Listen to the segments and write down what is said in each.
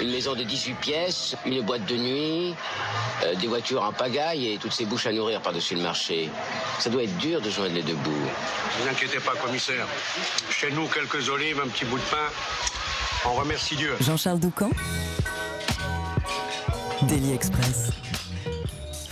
Une maison de 18 pièces, une boîte de nuit, euh, des voitures en pagaille et toutes ces bouches à nourrir par-dessus le marché. Ça doit être dur de joindre les deux bouts. Ne vous inquiétez pas, commissaire. Chez nous, quelques olives, un petit bout de pain. On remercie Dieu. Jean-Charles Doucan. Daily Express.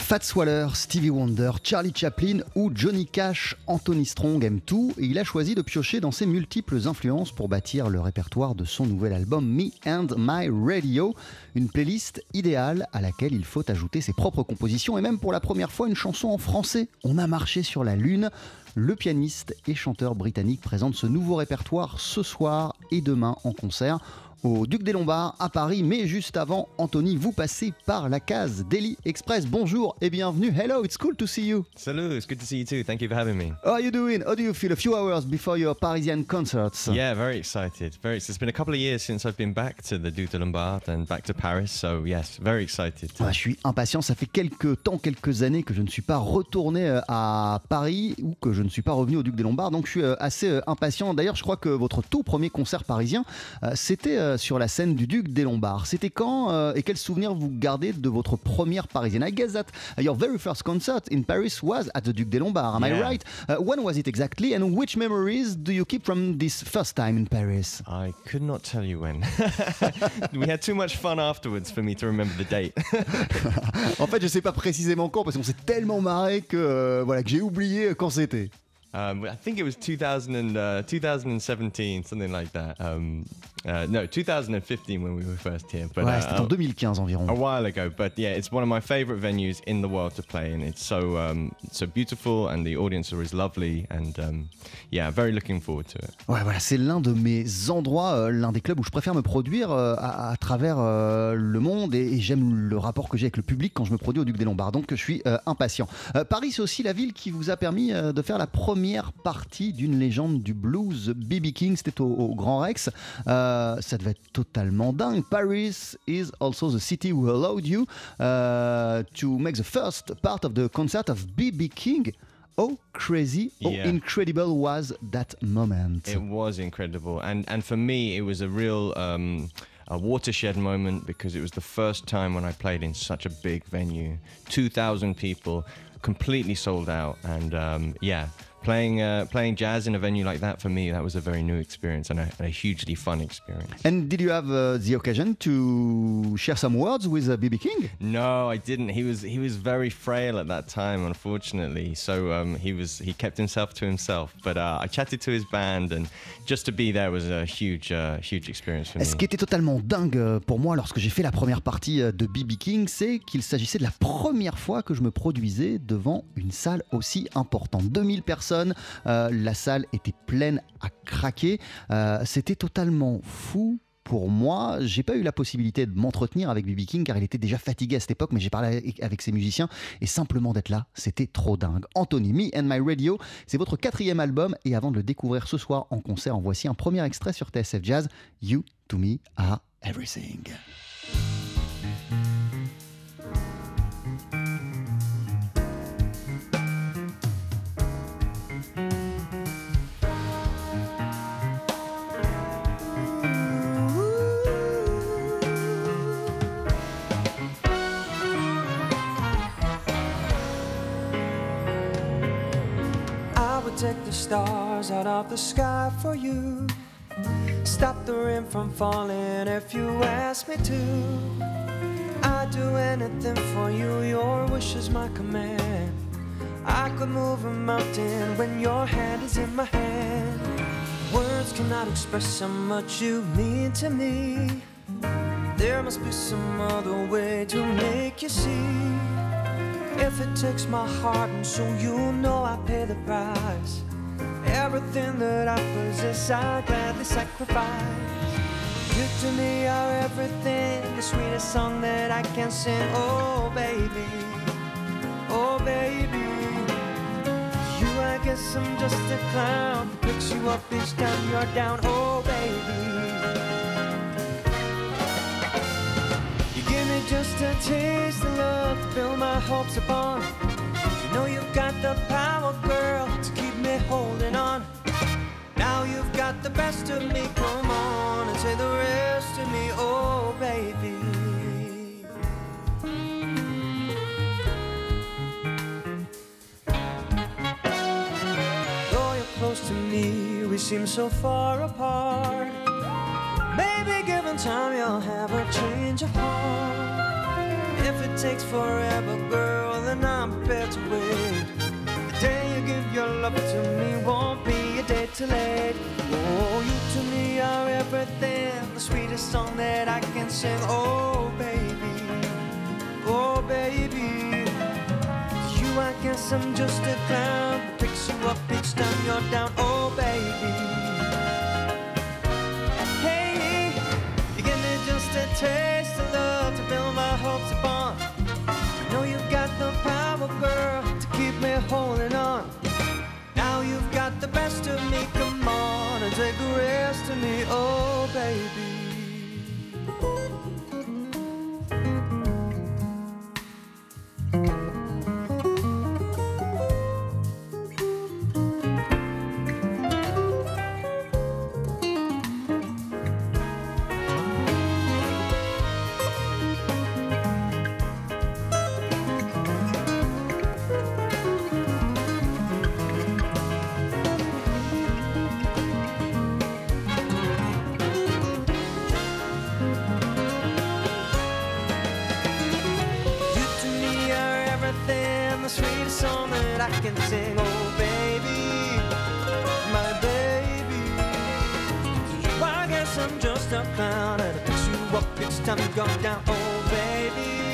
Fats Waller, Stevie Wonder, Charlie Chaplin ou Johnny Cash, Anthony Strong aime tout et il a choisi de piocher dans ses multiples influences pour bâtir le répertoire de son nouvel album Me and My Radio, une playlist idéale à laquelle il faut ajouter ses propres compositions et même pour la première fois une chanson en français. On a marché sur la lune. Le pianiste et chanteur britannique présente ce nouveau répertoire ce soir et demain en concert au Duc des Lombards à Paris. Mais juste avant, Anthony, vous passez par la case Daily Express. Bonjour et bienvenue. Hello, it's cool to see you. Salut, it's good to see you too. Thank you for having me. How are you doing? How do you feel? A few hours before your Parisian concerts? Yeah, very excited. Very. It's been a couple of years since I've been back to the Duc de Lombard and back to Paris. So yes, very excited. Ah, je suis impatient. Ça fait quelques temps, quelques années que je ne suis pas retourné euh, à Paris ou que je ne suis pas revenu au Duc des Lombards. Donc je suis euh, assez euh, impatient. D'ailleurs, je crois que votre tout premier concert parisien, c'était sur la scène du Duc des Lombards. C'était quand et quels souvenirs vous gardez de votre première parisienne? I guess that your very first concert in Paris was at the Duc des Lombards. Am I Yeah. right? Uh, when was it exactly? And which memories do you keep from this first time in Paris? I could not tell you when. we had too much fun afterwards for me to remember the date. En fait, je sais pas précisément quand parce qu'on s'est tellement marré que euh, voilà que j'ai oublié quand c'était. Um, I think it was 2000 and, uh, 2017, something like that. Um, uh, no, 2015 when we were first here. But Ouais, uh, c'était en 2015 environ. a while ago. But yeah, it's one of my favorite venues in the world to play, and it's so um, so beautiful, and the audience are is lovely, and um, yeah, very looking forward to it. Ouais, voilà, c'est l'un de mes endroits, euh, l'un des clubs où je préfère me produire euh, à, à travers euh, le monde et, et j'aime le rapport que j'ai avec le public quand je me produis au Duc des Lombards. Donc je suis euh, impatient. Euh, Paris, c'est aussi la ville qui vous a permis euh, de faire la première partie d'une légende du blues, B.B. King. C'était au, au Grand Rex. Euh, ça devait être totalement dingue. Paris is also the city who allowed you uh, to make the first part of the concert of B.B. King. How crazy, how Yeah. incredible was that moment? It was incredible, and and for me, it was a real. Um, a watershed moment because it was the first time when I played in such a big venue, 2,000 people, completely sold out, and um, yeah, playing uh, playing jazz in a venue like that for me that was a very new experience and a, and a hugely fun experience. And did you have uh, the occasion to share some words with uh, BB King? No, I didn't. He was he was very frail at that time, unfortunately. So um, he was he kept himself to himself. But uh, I chatted to his band, and just to be there was a huge uh, huge experience for me. Ce qui était totalement dingue euh, pour moi lorsque j'ai fait la première partie euh, de BB King, c'est qu'il s'agissait de la première fois que je me produisais devant une salle aussi importante. 2000 personnes, euh, la salle était pleine à craquer. Euh, C'était totalement fou. Pour moi, j'ai pas eu la possibilité de m'entretenir avec BB King car il était déjà fatigué à cette époque, mais j'ai parlé avec- avec ses musiciens et simplement d'être là, c'était trop dingue. Anthony, Me and My Radio, c'est votre quatrième album et avant de le découvrir ce soir en concert, en voici un premier extrait sur TSF Jazz. You to me are everything. Stars out of the sky for you. Stop the rain from falling if you ask me to. I'd do anything for you, your wish is my command. I could move a mountain when your hand is in my hand. Words cannot express how much you mean to me. There must be some other way to make you see. If it takes my heart and soul, you know I pay the price. Everything that I possess, I gladly sacrifice. You to me are everything, the sweetest song that I can sing. Oh, baby, oh, baby. You, I guess I'm just a clown that picks you up each time you're down. Oh, baby. You give me just a taste of love to build my hopes upon. You know you've got the power, girl, holding on. Now you've got the best of me, come on and say the rest of me, oh baby. Though you're close to me, we seem so far apart. Maybe given time, you'll have a change of heart. If it takes forever, girl, then I'm prepared to wait. Your love to me won't be a day too late. Oh, you to me are everything, the sweetest song that I can sing. Oh, baby, oh, baby. You, I guess I'm just a clown that picks you up each time you're down. Oh, baby. Hey, you give me just a taste of love to build my hopes upon. You know you've got the power, girl, to keep me you've best of me, come on and take the rest of me, oh baby. A clown, and I pick you up each time you go down. Oh, baby.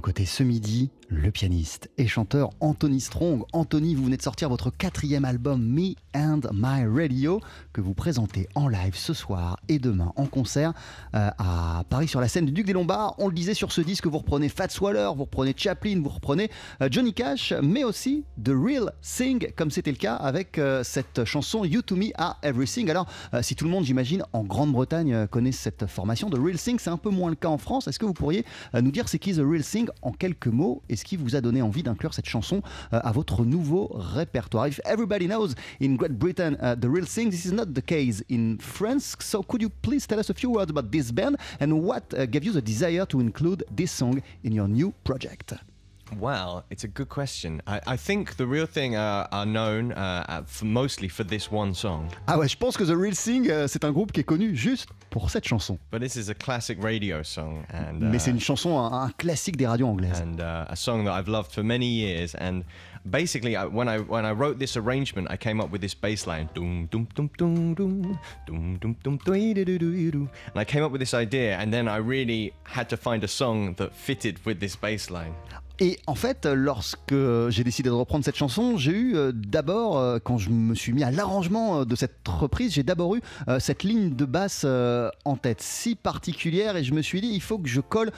Nos côtés ce midi, le pianiste et chanteur Anthony Strong. Anthony, vous venez de sortir votre quatrième album Me and My Radio que vous présentez en live ce soir et demain en concert euh, à Paris sur la scène du Duc des Lombards. On le disait sur ce disque, vous reprenez Fats Waller, vous reprenez Chaplin, vous reprenez euh, Johnny Cash, mais aussi The Real Thing, comme c'était le cas avec euh, cette chanson You to Me Are Everything. Alors, si tout le monde, j'imagine, en Grande-Bretagne connaît cette formation, The Real Thing, c'est un peu moins le cas en France. Est-ce que vous pourriez nous dire c'est qui The Real Thing en quelques mots et ce qui vous a donné envie d'inclure cette chanson euh, à votre nouveau répertoire If everybody knows in Great Britain uh, The Real Thing, this is not the case in France. So could you please tell us a few words about this band and what uh, gave you the desire to include this song in your new project? Well, it's a good question. I, I think the real thing uh, are known uh, uh, for mostly for this one song, Ah ouais, je pense que The Real Thing, euh, c'est un groupe qui est connu juste pour cette chanson. but this is a classic radio song and Mais uh, c'est une chanson, un, un classique des radios anglaises. and uh, a song that I've loved for many years. And basically, I, when I when I wrote this arrangement, I came up with this bass line, doo doo doo doo. and I came up with this idea, and then I really had to find a song that fitted with this bass line. Et en fait, lorsque j'ai décidé de reprendre cette chanson, j'ai eu euh, d'abord, euh, quand je me suis mis à l'arrangement euh, de cette reprise, j'ai d'abord eu cette ligne de basse en tête si particulière et je me suis dit, il faut que je colle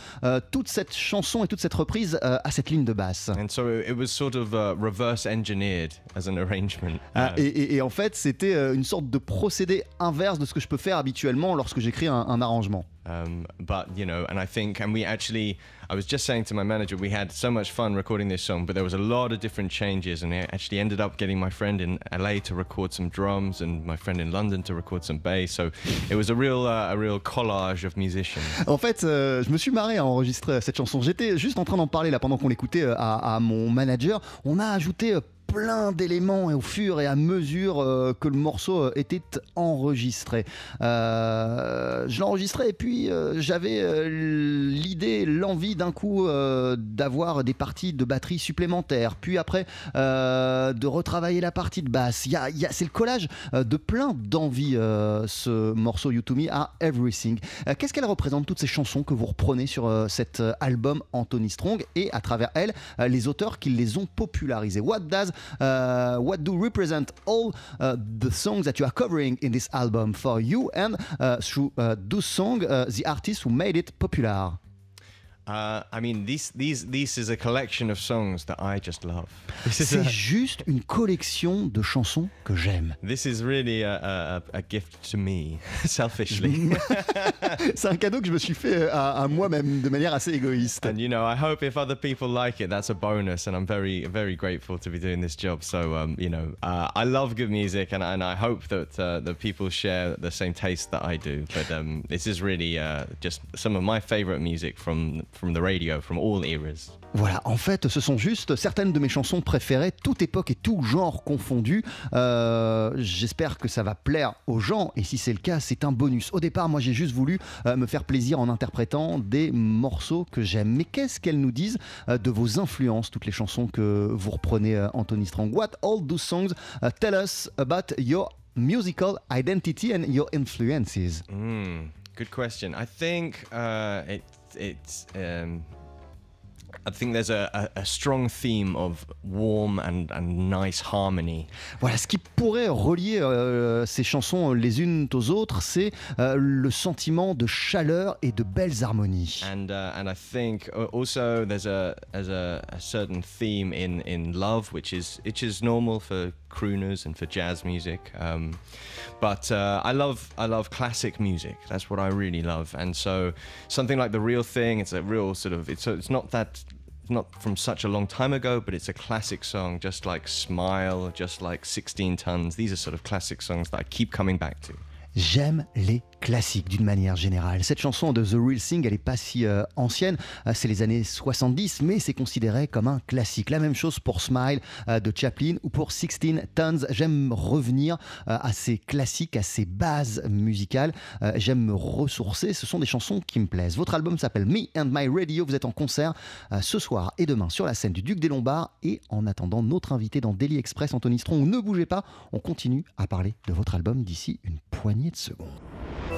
toute cette chanson et toute cette reprise à cette ligne de basse. And so it, it was sort of reverse engineered as an arrangement. Ah, et, et- et en fait, c'était une sorte de procédé inverse de ce que je peux faire habituellement lorsque j'écris un, un arrangement. Um, but you know, and I think, and we actually, I was just saying to my manager, we had so much fun recording this song, but there was a lot of different changes, and I actually ended up getting my friend in LA to record some drums, and my friend in London to record some bass. So it was a real, uh, a real collage of musicians. En fait, euh, je me suis marré à enregistrer cette chanson. J'étais juste en train d'en parler là pendant qu'on l'écoutait euh, à, à mon manager. On a ajouté euh, plein d'éléments au fur et à mesure euh, que le morceau euh, était enregistré. Euh, je l'enregistrais et puis j'avais l'idée, l'envie d'un coup d'avoir des parties de batterie supplémentaires, puis après de retravailler la partie de basse. Y a- y a- C'est le collage de plein d'envies, ce morceau You à Everything. Qu'est-ce qu'elle représente, toutes ces chansons que vous reprenez sur cet album Anthony Strong et à travers elles, euh, les auteurs qui les ont popularisés What does, uh, what do represent all uh, the songs that you are covering in this album for you and uh, through uh, those songs, uh, the artist who made it popular? Uh, I mean, these, these, this is a collection of songs that I just love. This is, C'est juste une collection de chansons que j'aime. this is really a, a, a a gift to me, selfishly. C'est un cadeau que je me suis fait euh, à, à moi-même de manière assez égoïste. And you know, I hope if other people like it, that's a bonus, and I'm very, very grateful to be doing this job. So, um, you know, uh, I love good music, and, and I hope that uh, the people share the same taste that I do. But um, this is really uh, just some of my favorite music from from the radio, from all eras. Voilà, en fait, ce sont juste certaines de mes chansons préférées, toute époque et tout genre confondu. Euh, J'espère que ça va plaire aux gens, et si c'est le cas, c'est un bonus. Au départ, moi, j'ai juste voulu euh, me faire plaisir en interprétant des morceaux que j'aime. Mais qu'est-ce qu'elles nous disent euh, de vos influences, toutes les chansons que vous reprenez, Anthony Strong? What all those songs uh, tell us about your musical identity and your influences? Mm, good question. I think uh, it it's. Um, I think there's a, a, a strong theme of warm and, and nice harmony. Voilà, ce qui pourrait relier euh, ces chansons les unes aux autres, c'est euh, le sentiment de chaleur et de belles harmonies. and uh, and I think uh, also there's a there's a, a certain theme in in love which is which is normal for crooners and for jazz music um, but uh, I love I love classic music that's what I really love and so something like the real thing it's a real sort of it's it's not that not from such a long time ago but it's a classic song just like smile just like 16 tons. These are sort of classic songs that I keep coming back to. J'aime les classiques d'une manière générale. Cette chanson de The Real Thing, elle n'est pas si euh, ancienne, Euh, c'est les années 70, mais c'est considéré comme un classique. La même chose pour Smile euh, de Chaplin ou pour 16 Tons. J'aime revenir à ces classiques, à ces bases musicales. J'aime me ressourcer. Ce sont des chansons qui me plaisent. Votre album s'appelle Me and My Radio. Vous êtes en concert ce soir et demain sur la scène du Duc des Lombards. Et en attendant notre invité dans Daily Express, Anthony Strong, ne bougez pas. On continue à parler de votre album d'ici une poignée de secondes.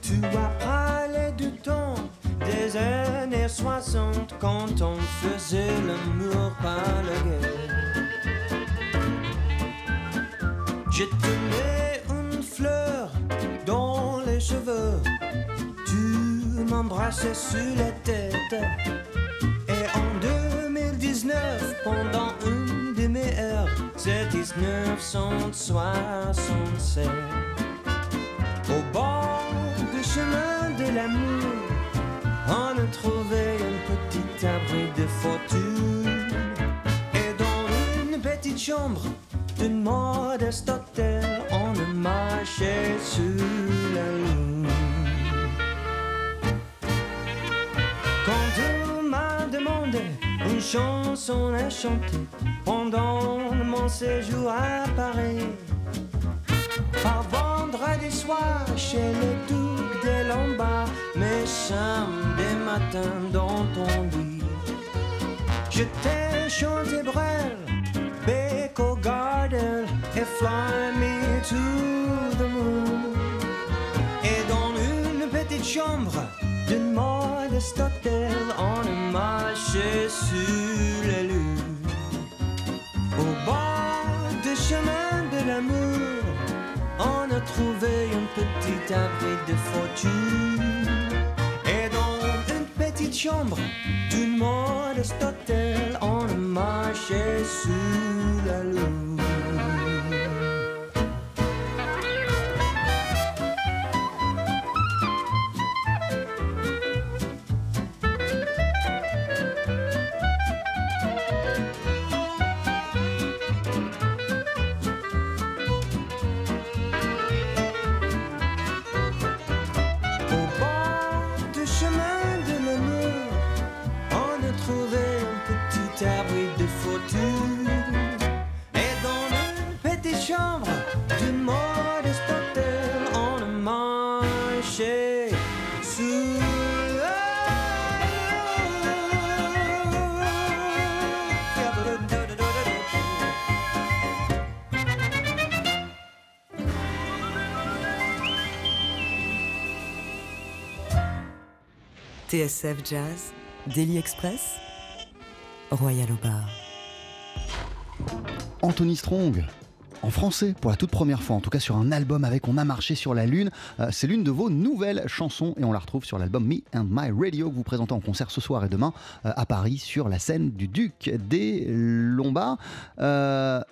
tu as parlé du temps des années 60 quand on faisait l'amour par la guerre. Je te mets une fleur dans les cheveux, tu m'embrassais sur la tête. Et en 2019, pendant une demi-heure, c'est 1967. Au bord du chemin de l'amour, on a trouvé un petit abri de fortune. Et dans une petite chambre d'une modeste hôtel, on a marché sur la lune. Quand tu m'as demandé une chanson à chanter pendant mon séjour à Paris, par vendredi soir chez le duc des Lombards, mais samedi matin dans ton lit, je t'ai chanté Brel, Beko Garden et Fly Me to the moon. Et dans une petite chambre d'une modeste hôtel, on a marché sur trouvé un petit abri de fortune. Et dans une petite chambre d'une modeste hôtel, on a marché sous la lune. TSF Jazz, Daily Express, Royal au bar. Anthony Strong. En français, pour la toute première fois, en tout cas sur un album avec On a marché sur la Lune. Euh, c'est l'une de vos nouvelles chansons et on la retrouve sur l'album Me and My Radio que vous présentez en concert ce soir et demain euh, à Paris sur la scène du Duc des Lombards. Euh,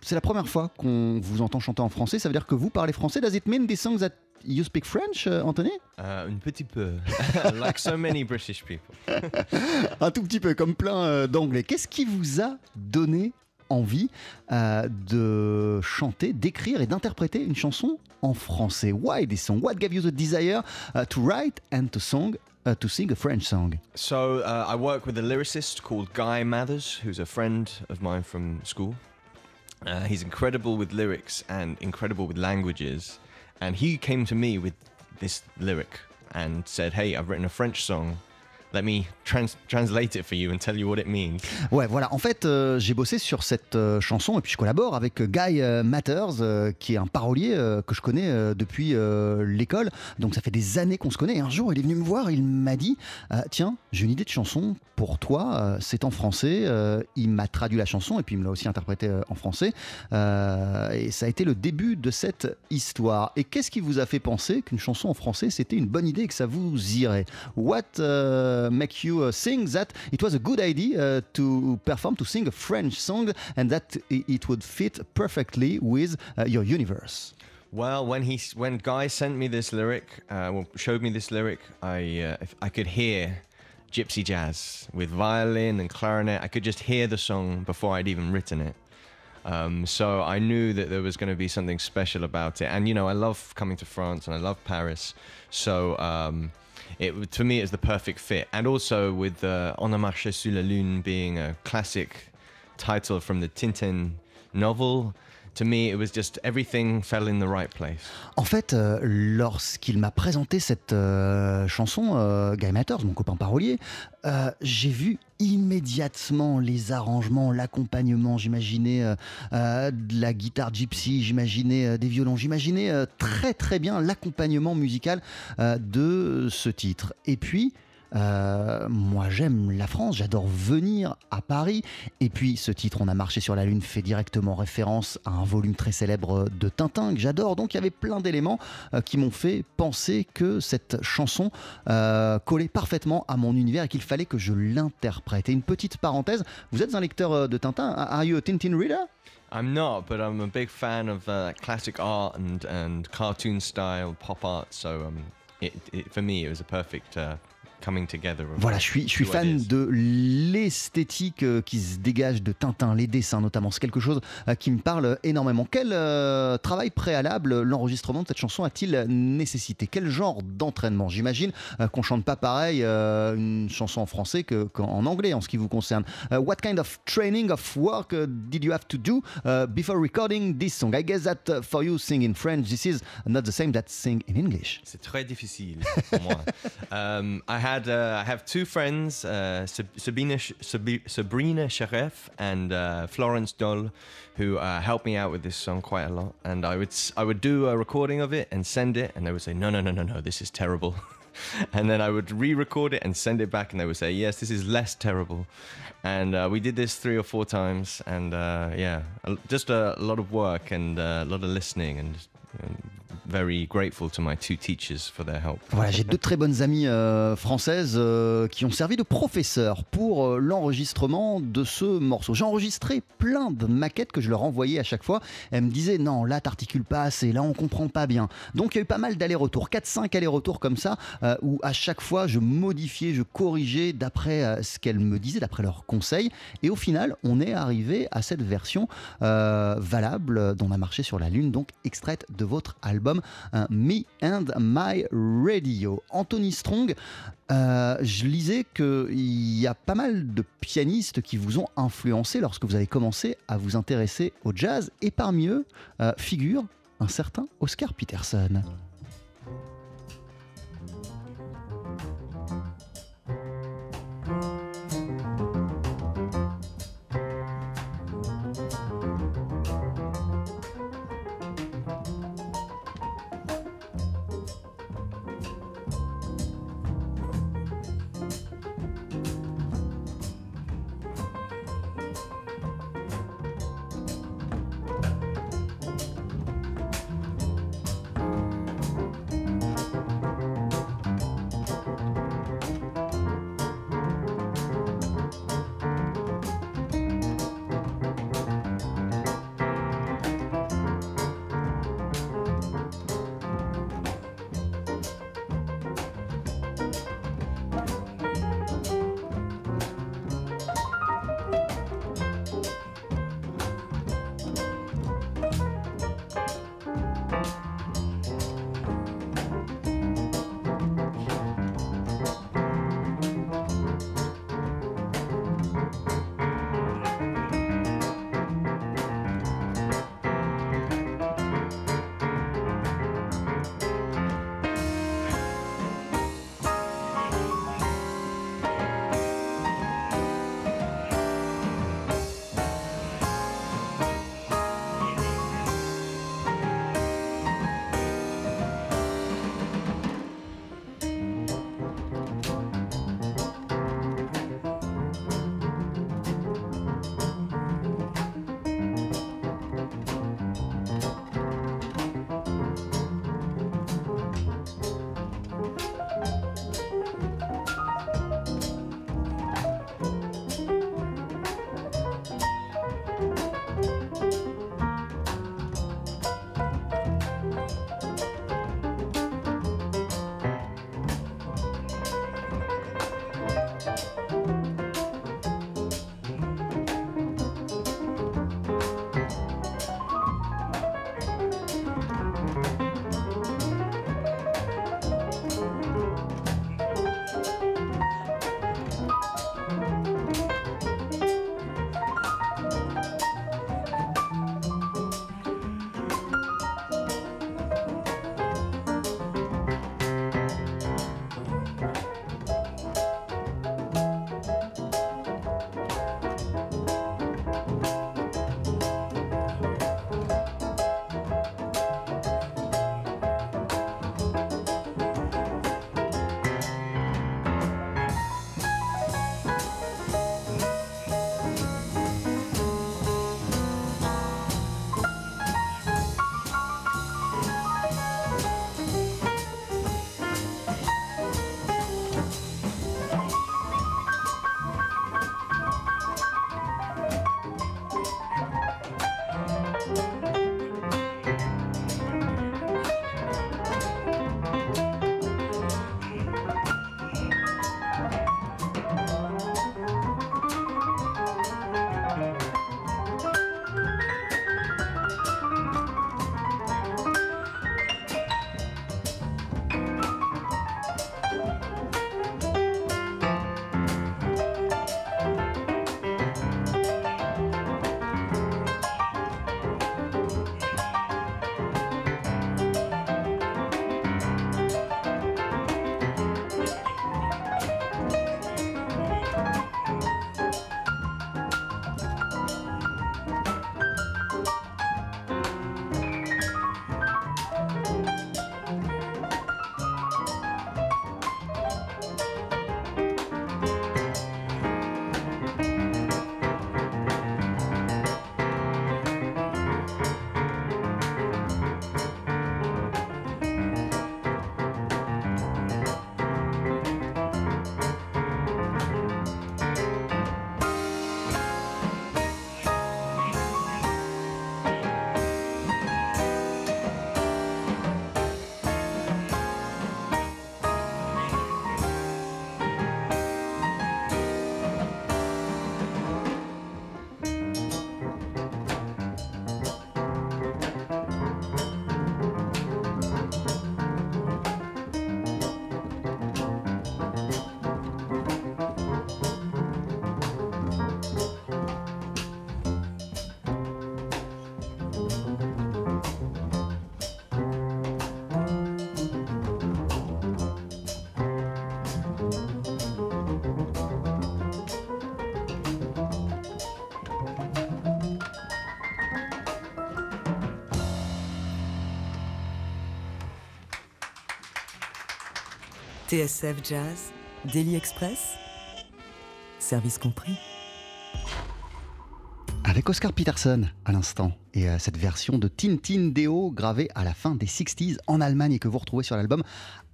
c'est la première fois qu'on vous entend chanter en français, ça veut dire que vous parlez français. Does it mean these songs that you speak French, Anthony? Uh, un petit peu. like so many British people. Un tout petit peu, comme plein d'anglais. Qu'est-ce qui vous a donné envie euh, de chanter, d'écrire et d'interpréter une chanson en français Why? This song What gave you the desire uh, to write and to song uh, to sing a French song? So uh, I work with a lyricist called Guy Mathers, who's a friend of mine from school. Uh, he's incredible with lyrics and incredible with languages. And he came to me with this lyric and said, Hey, I've written a French song. Let me trans- translate it for you and tell you what it means. Ouais, voilà. En fait, euh, j'ai bossé sur cette euh, chanson et puis je collabore avec Guy euh, Matters, euh, qui est un parolier que je connais depuis l'école. Donc ça fait des années qu'on se connaît. Et un jour, il est venu me voir, il m'a dit Tiens, j'ai une idée de chanson pour toi. c'est en français. Il m'a traduit la chanson et puis il me l'a aussi interprété euh, en français. Et ça a été le début de cette histoire. Et qu'est-ce qui vous a fait penser qu'une chanson en français c'était une bonne idée et que ça vous irait? What make you uh, think that it was a good idea uh, to perform, to sing a French song, and that it would fit perfectly with uh, your universe? Well, when he when Guy sent me this lyric, uh, well, showed me this lyric, I uh, I could hear gypsy jazz with violin and clarinet. I could just hear the song before I'd even written it. Um, so I knew that there was going to be something special about it. And you know, I love coming to France and I love Paris. So um, it to me it's the perfect fit. And also with uh, On a marché sur la lune being a classic title from the Tintin novel. To me, it was just everything fell in the right place. En fait, euh, lorsqu'il m'a présenté cette euh, chanson, euh, Guy Matters, mon copain parolier, euh, j'ai vu immédiatement les arrangements, l'accompagnement. J'imaginais euh, euh, de la guitare gypsy, j'imaginais euh, des violons, j'imaginais très très bien l'accompagnement musical de ce titre. Et puis, euh, moi j'aime la France, j'adore venir à Paris. Et puis ce titre, On a marché sur la Lune, fait directement référence à un volume très célèbre de Tintin que j'adore. Donc il y avait plein d'éléments euh, qui m'ont fait penser que cette chanson euh, collait parfaitement à mon univers et qu'il fallait que je l'interprète. Et une petite parenthèse, vous êtes un lecteur euh, de Tintin Are you a Tintin reader? I'm not, but I'm a big fan of uh, classic art and, and cartoon style pop art. So um, it, it, for me, it was a perfect uh, Voilà, je suis, je suis fan de l'esthétique euh, qui se dégage de Tintin, les dessins notamment. C'est quelque chose euh, qui me parle énormément. Quel euh, travail préalable l'enregistrement de cette chanson a-t-il nécessité? Quel genre d'entraînement? J'imagine euh, qu'on chante pas pareil euh, une chanson en français que- qu'en anglais en ce qui vous concerne. Euh, what kind of training of work uh, did you have to do uh, before recording this song? I guess that uh, for you sing in French, this is not the same that sing in English. C'est très difficile pour moi. Um, I had uh, I have two friends, uh, Sab- Sabina Sh- Sabi- Sabrina Sharef and uh, Florence Doll, who uh, helped me out with this song quite a lot. And I would I would do a recording of it and send it, and they would say, no, no, no, no, no, this is terrible. and then I would re-record it and send it back, and they would say, yes, this is less terrible. And uh, we did this three or four times, and uh, yeah, just a, lot of work and a lot of listening, and, and very grateful to my two teachers for their help. Voilà, j'ai deux très bonnes amies euh, françaises euh, qui ont servi de professeurs pour euh, l'enregistrement de ce morceau. J'ai enregistré plein de maquettes que je leur envoyais à chaque fois. Elles me disaient non, là t'articules pas assez, là on comprend pas bien. Donc il y a eu pas mal d'allers-retours, 4-5 allers-retours comme ça, où à chaque fois je modifiais, je corrigeais d'après ce qu'elles me disaient, d'après leurs conseils. Et au final, on est arrivé à cette version valable dont on a marché sur la Lune, donc extraite de votre album euh, Me and My Radio. Anthony Strong, euh, je lisais qu'il y a pas mal de pianistes qui vous ont influencé lorsque vous avez commencé à vous intéresser au jazz, et parmi eux euh, figure un certain Oscar Peterson. TSF Jazz, Daily Express, service compris. Avec Oscar Peterson à l'instant et euh, cette version de Tintin Deo gravée à la fin des 60s en Allemagne et que vous retrouvez sur l'album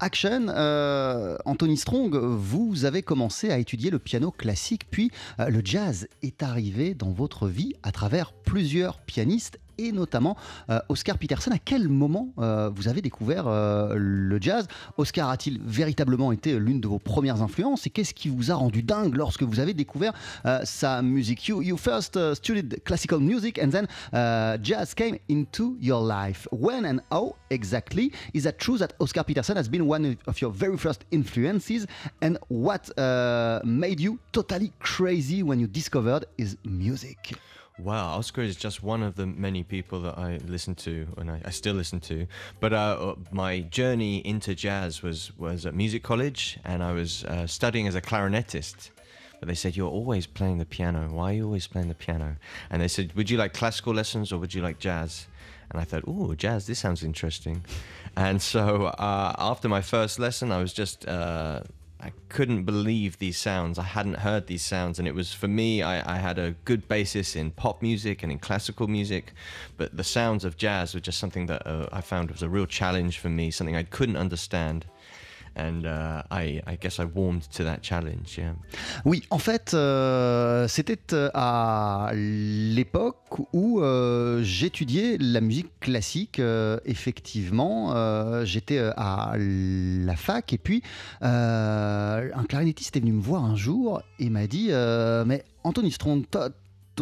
Action. Euh, Anthony Strong, vous avez commencé à étudier le piano classique, puis euh, le jazz est arrivé dans votre vie à travers plusieurs pianistes et notamment euh, Oscar Peterson. À quel moment euh, vous avez découvert euh, le jazz? Oscar a-t-il véritablement été l'une de vos premières influences? Et qu'est-ce qui vous a rendu dingue lorsque vous avez découvert euh, sa musique? You, you first uh, studied classical music and then uh, jazz came into your life. When and how exactly? Is that true that Oscar Peterson has been one of your very first influences? And what uh, made you totally crazy when you discovered his music? Wow, Oscar is just one of the many people that I listen to, and I, I still listen to. But uh, my journey into jazz was was at music college, and I was uh, studying as a clarinetist. But they said you're always playing the piano. Why are you always playing the piano? And they said, would you like classical lessons or would you like jazz? And I thought, oh, jazz. This sounds interesting. And so uh, after my first lesson, I was just uh, I couldn't believe these sounds. I hadn't heard these sounds, and it was for me. I, I, had a good basis in pop music and in classical music, but the sounds of jazz were just something that uh, I found was a real challenge for me, something I couldn't understand. And uh, I, guess I warmed to that challenge. Yeah. Oui, en fait, euh, c'était euh, à l'époque où euh, j'étudiais la musique classique. Effectivement, j'étais à la fac et puis un clarinettiste est venu me voir un jour et m'a dit "Mais Anthony Strong,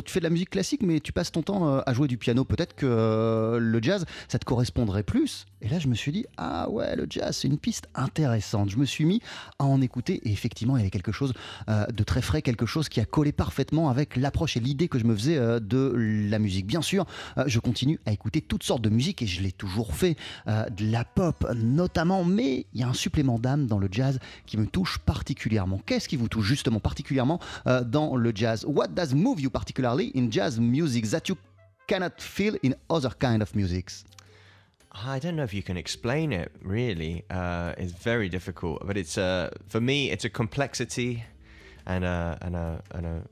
tu fais de la musique classique, mais tu passes ton temps euh, à jouer du piano. Peut-être que euh, le jazz, ça te correspondrait plus. Et là, je me suis dit, ah ouais, le jazz, c'est une piste intéressante. Je me suis mis à en écouter et effectivement, il y avait quelque chose euh, de très frais, quelque chose qui a collé parfaitement avec l'approche et l'idée que je me faisais de la musique. Bien sûr, je continue à écouter toutes sortes de musique et je l'ai toujours fait, de la pop notamment, mais il y a un supplément d'âme dans le jazz qui me touche particulièrement. Qu'est-ce qui vous touche justement particulièrement dans le jazz? What does move you particularly? In jazz music that you cannot feel in other kind of musics? I don't know if you can explain it. Really, uh, it's very difficult. But it's a for me, it's a complexity and a and a and a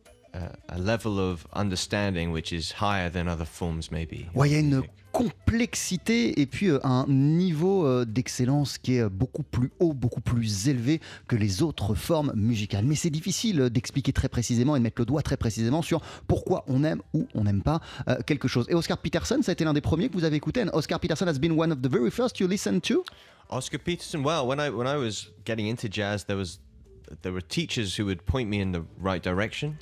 a level of understanding which is higher than other forms maybe. Ouais, il y a une complexité et puis euh, un niveau euh, d'excellence qui est beaucoup plus haut, beaucoup plus élevé que les autres formes musicales. Mais c'est difficile d'expliquer très précisément et de mettre le doigt très précisément sur pourquoi on aime ou on n'aime pas euh, quelque chose. Et Oscar Peterson, ça a été l'un des premiers que vous avez écouté. And Oscar Peterson has been one of the very first you listened to. Oscar Peterson, well, when I when I was getting into jazz, there was there were teachers who would point me in the right direction.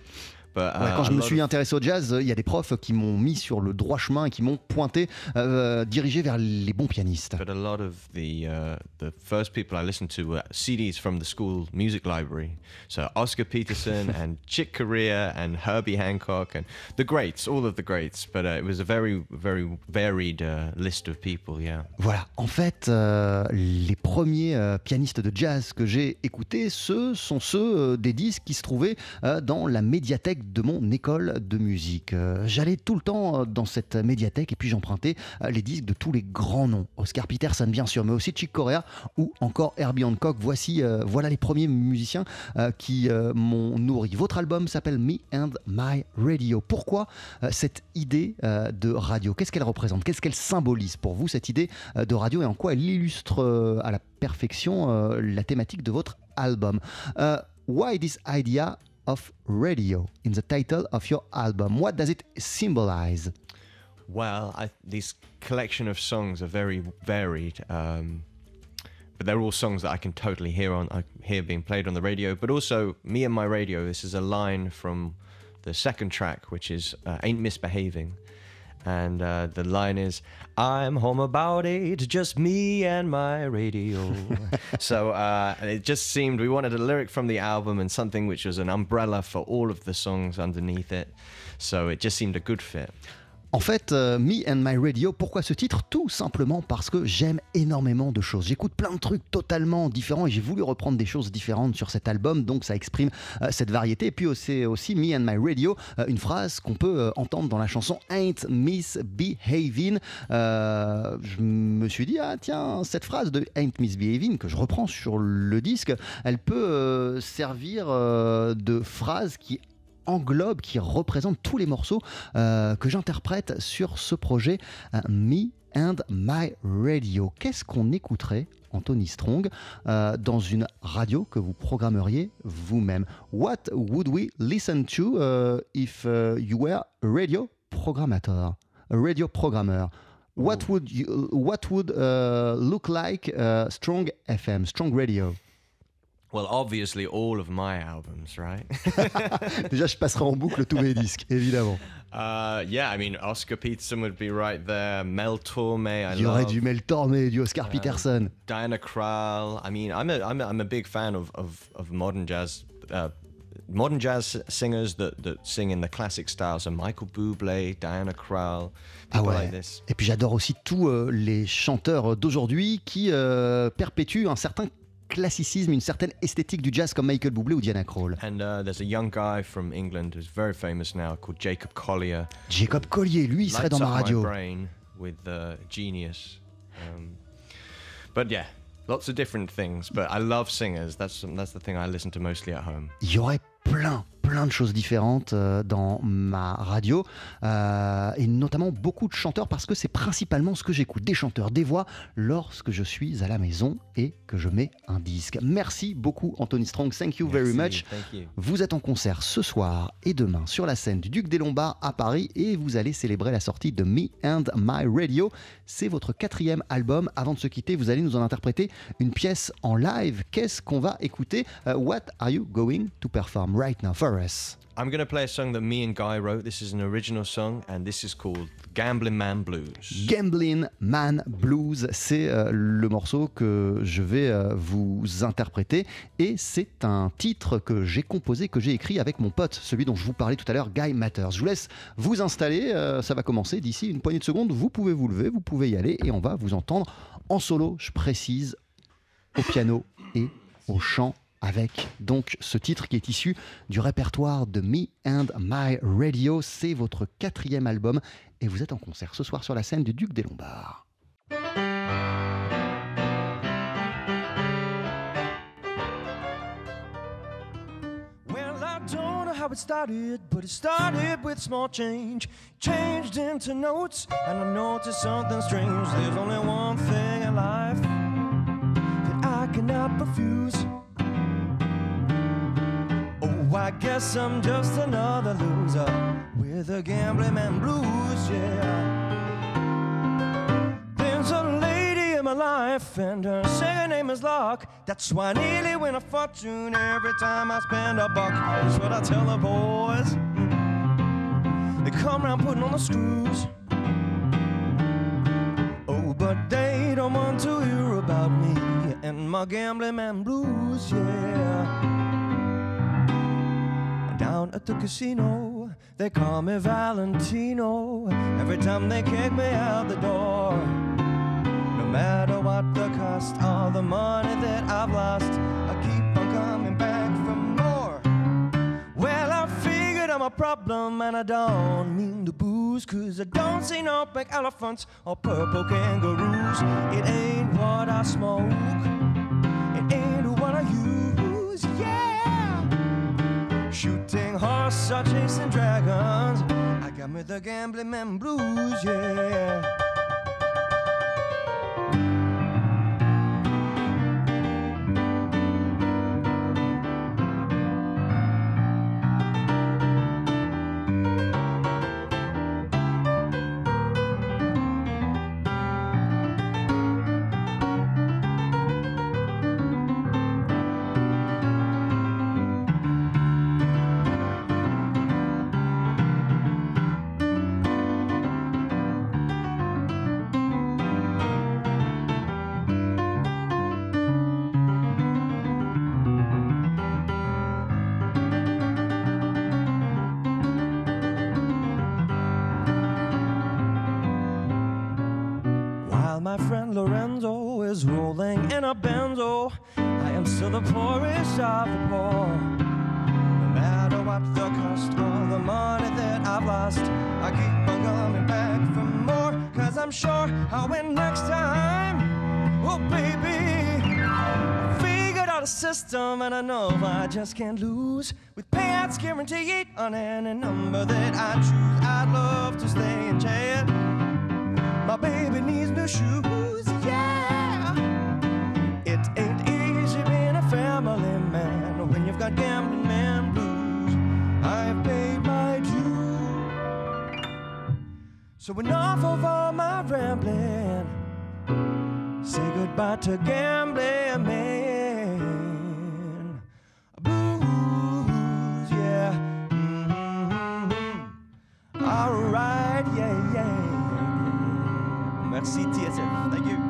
Quand je me suis intéressé au jazz, il y a des profs qui m'ont mis sur le droit chemin et qui m'ont pointé, euh, dirigé vers les bons pianistes. But a lot of the uh, the first people I listened to were CDs from the school music library. So Oscar Peterson and Chick Corea and Herbie Hancock and the greats, all of the greats. But uh, it was a very very varied uh, list of people, yeah. Voilà. En fait, euh, les premiers euh, pianistes de jazz que j'ai écoutés, ce sont ceux des disques qui se trouvaient dans la médiathèque de mon école de musique. Euh, j'allais tout le temps euh, dans cette médiathèque et puis j'empruntais euh, les disques de tous les grands noms. Oscar Peterson, bien sûr, mais aussi Chick Corea ou encore Herbie Hancock. Voici, voilà les premiers musiciens qui m'ont nourri. Votre album s'appelle Me and My Radio. Pourquoi cette idée de radio? Qu'est-ce qu'elle représente? Qu'est-ce qu'elle symbolise pour vous, cette idée de radio? Et en quoi elle illustre à la perfection la thématique de votre album? Why this idea of radio in the title of your album. What does it symbolize? Well, I, this collection of songs are very varied, um, but they're all songs that I can totally hear on I hear being played on the radio. But also, me and my radio. This is a line from the second track, which is uh, "Ain't Misbehaving," and uh, the line is i'm home about eight just me and my radio. So uh, it just seemed we wanted a lyric from the album and something which was an umbrella for all of the songs underneath it. So it just seemed a good fit En fait, euh, Me and My Radio, pourquoi ce titre? Tout simplement parce que j'aime énormément de choses. J'écoute plein de trucs totalement différents et j'ai voulu reprendre des choses différentes sur cet album, donc ça exprime euh, cette variété. Et puis c'est aussi Me and My Radio, euh, une phrase qu'on peut entendre dans la chanson Ain't Misbehaving. Je me suis dit, ah tiens, cette phrase de Ain't Misbehaving que je reprends sur le disque, elle peut servir de phrase qui englobe, qui représente tous les morceaux euh, que j'interprète sur ce projet euh, Me and My Radio. Qu'est-ce qu'on écouterait Anthony Strong, euh, dans une radio que vous programmeriez vous-même? What would we listen to uh, if uh, you were a radio programmator, a radio programmer? What would you, what would uh, look like uh, Strong FM, Strong Radio? Well, obviously, all of my albums, right? Déjà, je passerai en boucle tous mes disques, évidemment. uh, yeah, I mean, Oscar Peterson would be right there. Mel Torme, I Il y aurait love. du Mel Tormé, du Oscar Peterson. Diana Krall. I mean, I'm a, I'm a, I'm a big fan of, of, of modern jazz. Uh, modern jazz singers that, that sing in the classic style. So Michael Bublé, Diana Krall, Ah ouais. like this. Et puis j'adore aussi tous euh, les chanteurs d'aujourd'hui qui euh, perpétuent un certain classicisme, une certaine esthétique du jazz comme Michael Bublé ou Diana Krall. And uh, there's a young guy from England who's very famous now called Jacob Collier. Jacob Collier, lui, il serait dans ma radio. brain with uh, genius. Um, but yeah, lots of different things. But I love singers. That's that's the thing I listen to mostly at home. Il y aurait plein, plein de choses différentes euh, dans ma radio, euh, et notamment beaucoup de chanteurs, parce que c'est principalement ce que j'écoute, des chanteurs, des voix, lorsque je suis à la maison et que je mets un disque. Merci beaucoup Anthony Strong, thank you very much. Thank you. Vous êtes en concert ce soir et demain sur la scène du Duc des Lombards à Paris et vous allez célébrer la sortie de Me and My Radio. C'est votre quatrième album. Avant de se quitter, vous allez nous en interpréter une pièce en live. Qu'est-ce qu'on va écouter? Uh, What are you going to perform right now? I'm going to play a song that me and Guy wrote. This is an original song, and this is called Gambling Man Blues. Gambling Man Blues, c'est euh, le morceau que je vais euh, vous interpréter et c'est un titre que j'ai composé, que j'ai écrit avec mon pote, celui dont je vous parlais tout à l'heure, Guy Matters. Je vous laisse vous installer, euh, ça va commencer d'ici une poignée de secondes, vous pouvez vous lever, vous pouvez y aller et on va vous entendre en solo, je précise, au piano et au chant avec donc ce titre qui est issu du répertoire de Me and My Radio. C'est votre quatrième album et vous êtes en concert ce soir sur la scène du Duc des Lombards. How it started, but it started with small change. Changed into notes, and I noticed something strange. There's only one thing in life that I cannot refuse. Oh, I guess I'm just another loser with a gambling man blues, yeah. There's a lady in my life, and her name is Luck. That's why I nearly win a fortune every time I spend a buck. That's what I tell the boys. They come around putting on the screws. Oh, but they don't want to hear about me and my gambling man blues, yeah. Down at the casino, they call me Valentino. Every time they kick me out the door. No matter what the cost all the money that I've lost, I keep on coming back for more. Well, I figured I'm a problem and I don't mean to booze, cause I don't see no pink elephants or purple kangaroos. It ain't what I smoke, it ain't what I use, yeah. Shooting horse or chasing dragons, I got me the gambling man blues, yeah. I keep on coming back for more. Cause I'm sure I'll win next time. Oh, baby. Figured out a system and I know I just can't lose. With payouts guaranteed on any number that I choose, I'd love to stay in jail. My baby needs new shoes, So enough of all my rambling. Say goodbye to gambling man. Blues, yeah. Mm-hmm. All right, yeah, yeah. Merci TSF. Thank you.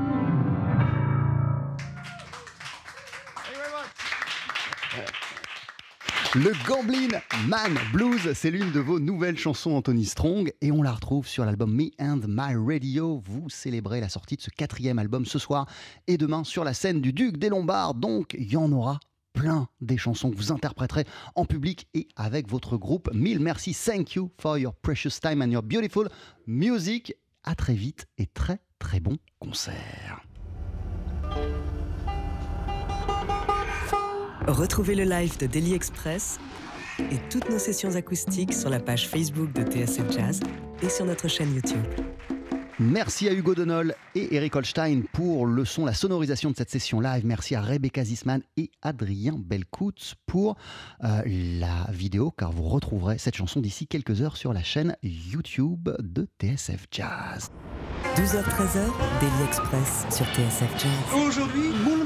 Le Gamblin Man Blues, c'est l'une de vos nouvelles chansons Anthony Strong et on la retrouve sur l'album Me and My Radio. Vous célébrez la sortie de ce quatrième album ce soir et demain sur la scène du Duc des Lombards. Donc il y en aura plein des chansons que vous interpréterez en public et avec votre groupe. Mille merci, thank you for your precious time and your beautiful music. À très vite et très très bon concert. Retrouvez le live de Daily Express et toutes nos sessions acoustiques sur la page Facebook de TSF Jazz et sur notre chaîne YouTube. Merci à Hugo Donol et Eric Holstein pour le son, la sonorisation de cette session live. Merci à Rebecca Zisman et Adrien Belcoutz pour euh, la vidéo, car vous retrouverez cette chanson d'ici quelques heures sur la chaîne YouTube de TSF Jazz. 12h-13h, Daily Express sur TSF Jazz. Aujourd'hui,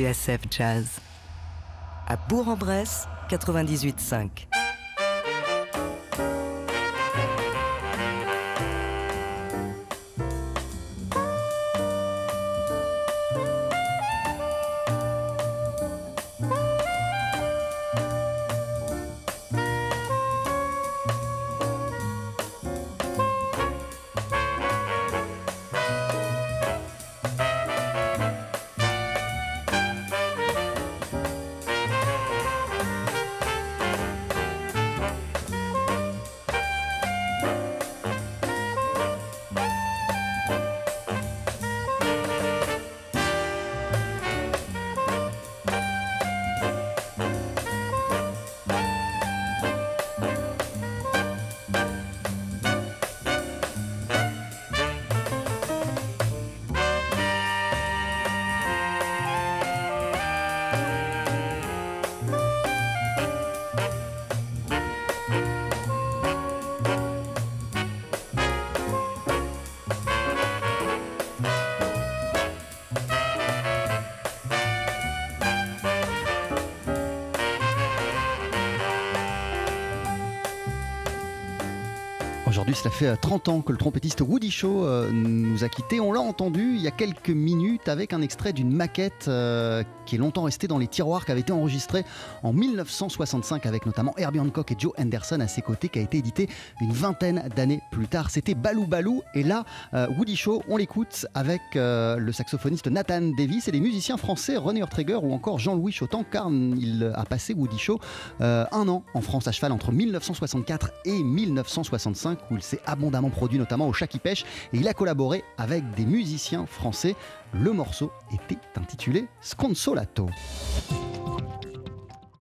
TSF Jazz. À Bourg-en-Bresse, 98.5. Aujourd'hui, cela fait 30 ans que le trompettiste Woody Shaw euh, nous a quittés. On l'a entendu il y a quelques minutes avec un extrait d'une maquette euh, qui est longtemps restée dans les tiroirs, qui avait été enregistrée en 1965 avec notamment Herbie Hancock et Joe Henderson à ses côtés, qui a été édité une vingtaine d'années plus tard. C'était Balou Balou. Et là, euh, Woody Shaw, on l'écoute avec le saxophoniste Nathan Davis et les musiciens français René Ortreger ou encore Jean-Louis Chotan, car il a passé Woody Shaw un an en France à cheval entre 1964 et 1965 où il s'est abondamment produit, notamment au Chat qui pêche, et il a collaboré avec des musiciens français. Le morceau était intitulé Sconsolato.